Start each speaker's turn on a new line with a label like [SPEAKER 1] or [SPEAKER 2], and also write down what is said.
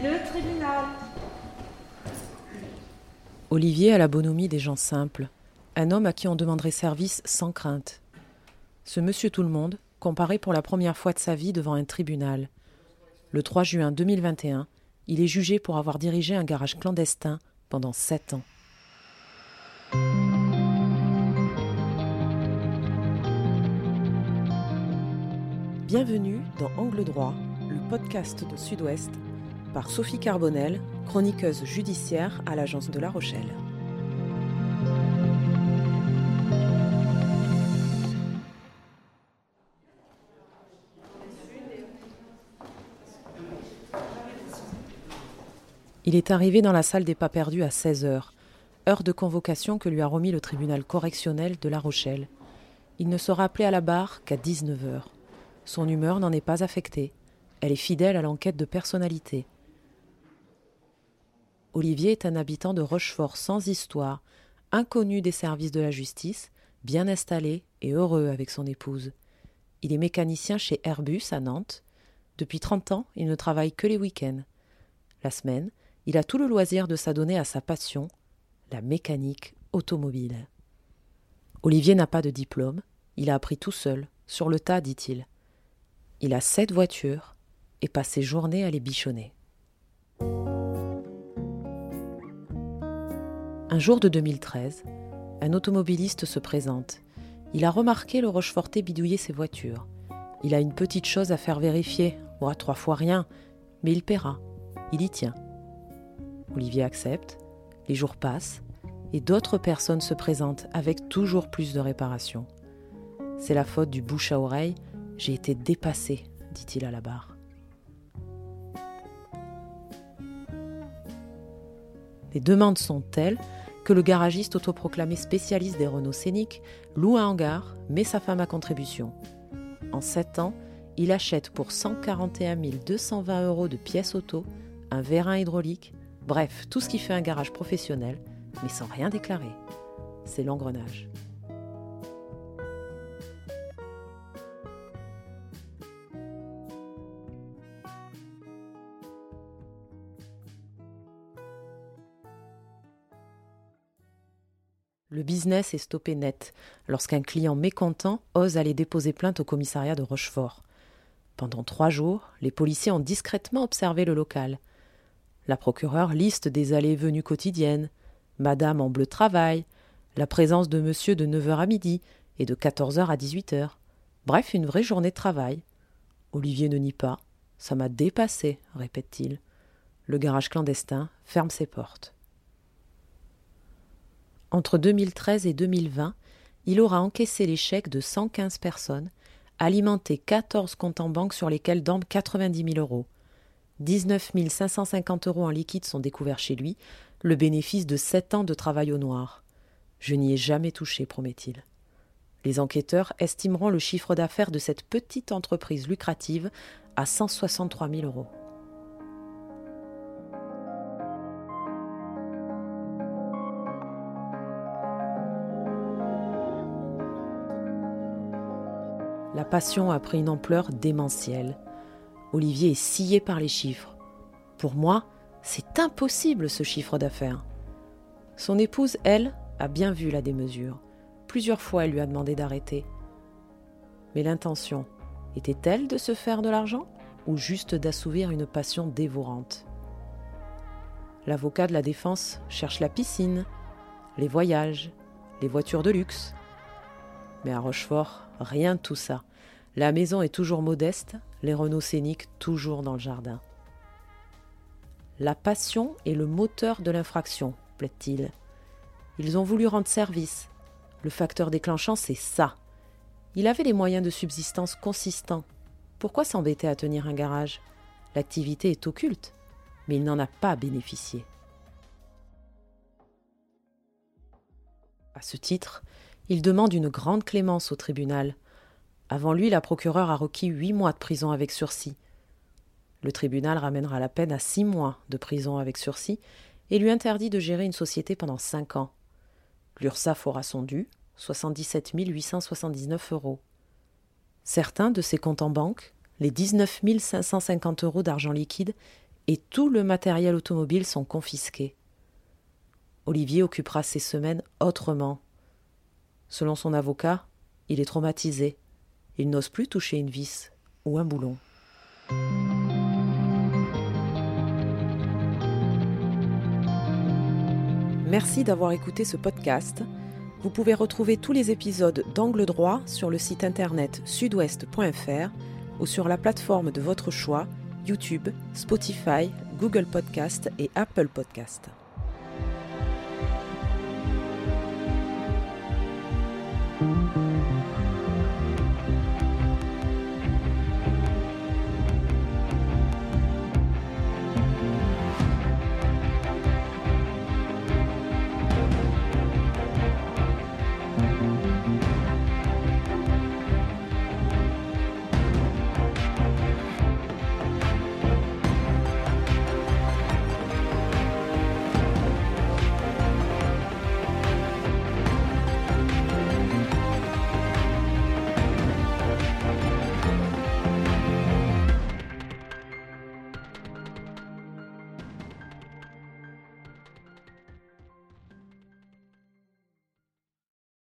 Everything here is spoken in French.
[SPEAKER 1] Le tribunal.
[SPEAKER 2] Olivier a la bonhomie des gens simples, un homme à qui on demanderait service sans crainte. Ce monsieur tout le monde comparé pour la première fois de sa vie devant un tribunal. Le 3 juin 2021, il est jugé pour avoir dirigé un garage clandestin pendant sept ans. Bienvenue dans Angle droit, le podcast de Sud-Ouest, par Sophie Carbonel, chroniqueuse judiciaire à l'agence de La Rochelle. Il est arrivé dans la salle des pas perdus à 16 heures, heure de convocation que lui a remis le tribunal correctionnel de La Rochelle. Il ne sera appelé à la barre qu'à 19 heures. Son humeur n'en est pas affectée. Elle est fidèle à l'enquête de personnalité. Olivier est un habitant de Rochefort sans histoire, inconnu des services de la justice, bien installé et heureux avec son épouse. Il est mécanicien chez Airbus à Nantes. Depuis 30 ans, il ne travaille que les week-ends. La semaine, il a tout le loisir de s'adonner à sa passion, la mécanique automobile. Olivier n'a pas de diplôme, il a appris tout seul, sur le tas, dit-il. Il a sept voitures et passe ses journées à les bichonner. Un jour de 2013, un automobiliste se présente. Il a remarqué le Rocheforté bidouiller ses voitures. Il a une petite chose à faire vérifier, ouais, trois fois rien, mais il paiera. Il y tient. Olivier accepte, les jours passent, et d'autres personnes se présentent avec toujours plus de réparation. C'est la faute du bouche à oreille j'ai été dépassé, dit-il à la barre. Les demandes sont telles que le garagiste autoproclamé spécialiste des Renault scéniques loue un hangar, met sa femme à contribution. En sept ans, il achète pour 141 220 euros de pièces auto, un vérin hydraulique, bref, tout ce qui fait un garage professionnel, mais sans rien déclarer. C'est l'engrenage. Le business est stoppé net lorsqu'un client mécontent ose aller déposer plainte au commissariat de Rochefort. Pendant trois jours, les policiers ont discrètement observé le local. La procureure liste des allées-venues quotidiennes, Madame en bleu travail, la présence de monsieur de 9h à midi et de 14h à 18h. Bref, une vraie journée de travail. Olivier ne nie pas. Ça m'a dépassé, répète-t-il. Le garage clandestin ferme ses portes. Entre 2013 et 2020, il aura encaissé les chèques de 115 personnes, alimenté 14 comptes en banque sur lesquels dorment 90 000 euros. 19 550 euros en liquide sont découverts chez lui, le bénéfice de 7 ans de travail au noir. Je n'y ai jamais touché, promet-il. Les enquêteurs estimeront le chiffre d'affaires de cette petite entreprise lucrative à 163 000 euros. La passion a pris une ampleur démentielle. Olivier est scié par les chiffres. Pour moi, c'est impossible ce chiffre d'affaires. Son épouse, elle, a bien vu la démesure. Plusieurs fois, elle lui a demandé d'arrêter. Mais l'intention était-elle de se faire de l'argent ou juste d'assouvir une passion dévorante? L'avocat de la défense cherche la piscine, les voyages, les voitures de luxe. Mais à Rochefort, rien de tout ça. La maison est toujours modeste, les Renault scéniques toujours dans le jardin. La passion est le moteur de l'infraction, plaide-t-il. Ils ont voulu rendre service. Le facteur déclenchant, c'est ça. Il avait les moyens de subsistance consistants. Pourquoi s'embêter à tenir un garage? L'activité est occulte, mais il n'en a pas bénéficié. À ce titre, il demande une grande clémence au tribunal, avant lui, la procureure a requis huit mois de prison avec sursis. Le tribunal ramènera la peine à six mois de prison avec sursis et lui interdit de gérer une société pendant cinq ans. L'URSSAF aura son dû, 77 879 euros. Certains de ses comptes en banque, les 19 550 euros d'argent liquide, et tout le matériel automobile sont confisqués. Olivier occupera ses semaines autrement. Selon son avocat, il est traumatisé. Il n'ose plus toucher une vis ou un boulon. Merci d'avoir écouté ce podcast. Vous pouvez retrouver tous les épisodes d'Angle droit sur le site internet sudouest.fr ou sur la plateforme de votre choix YouTube, Spotify, Google Podcast et Apple Podcast.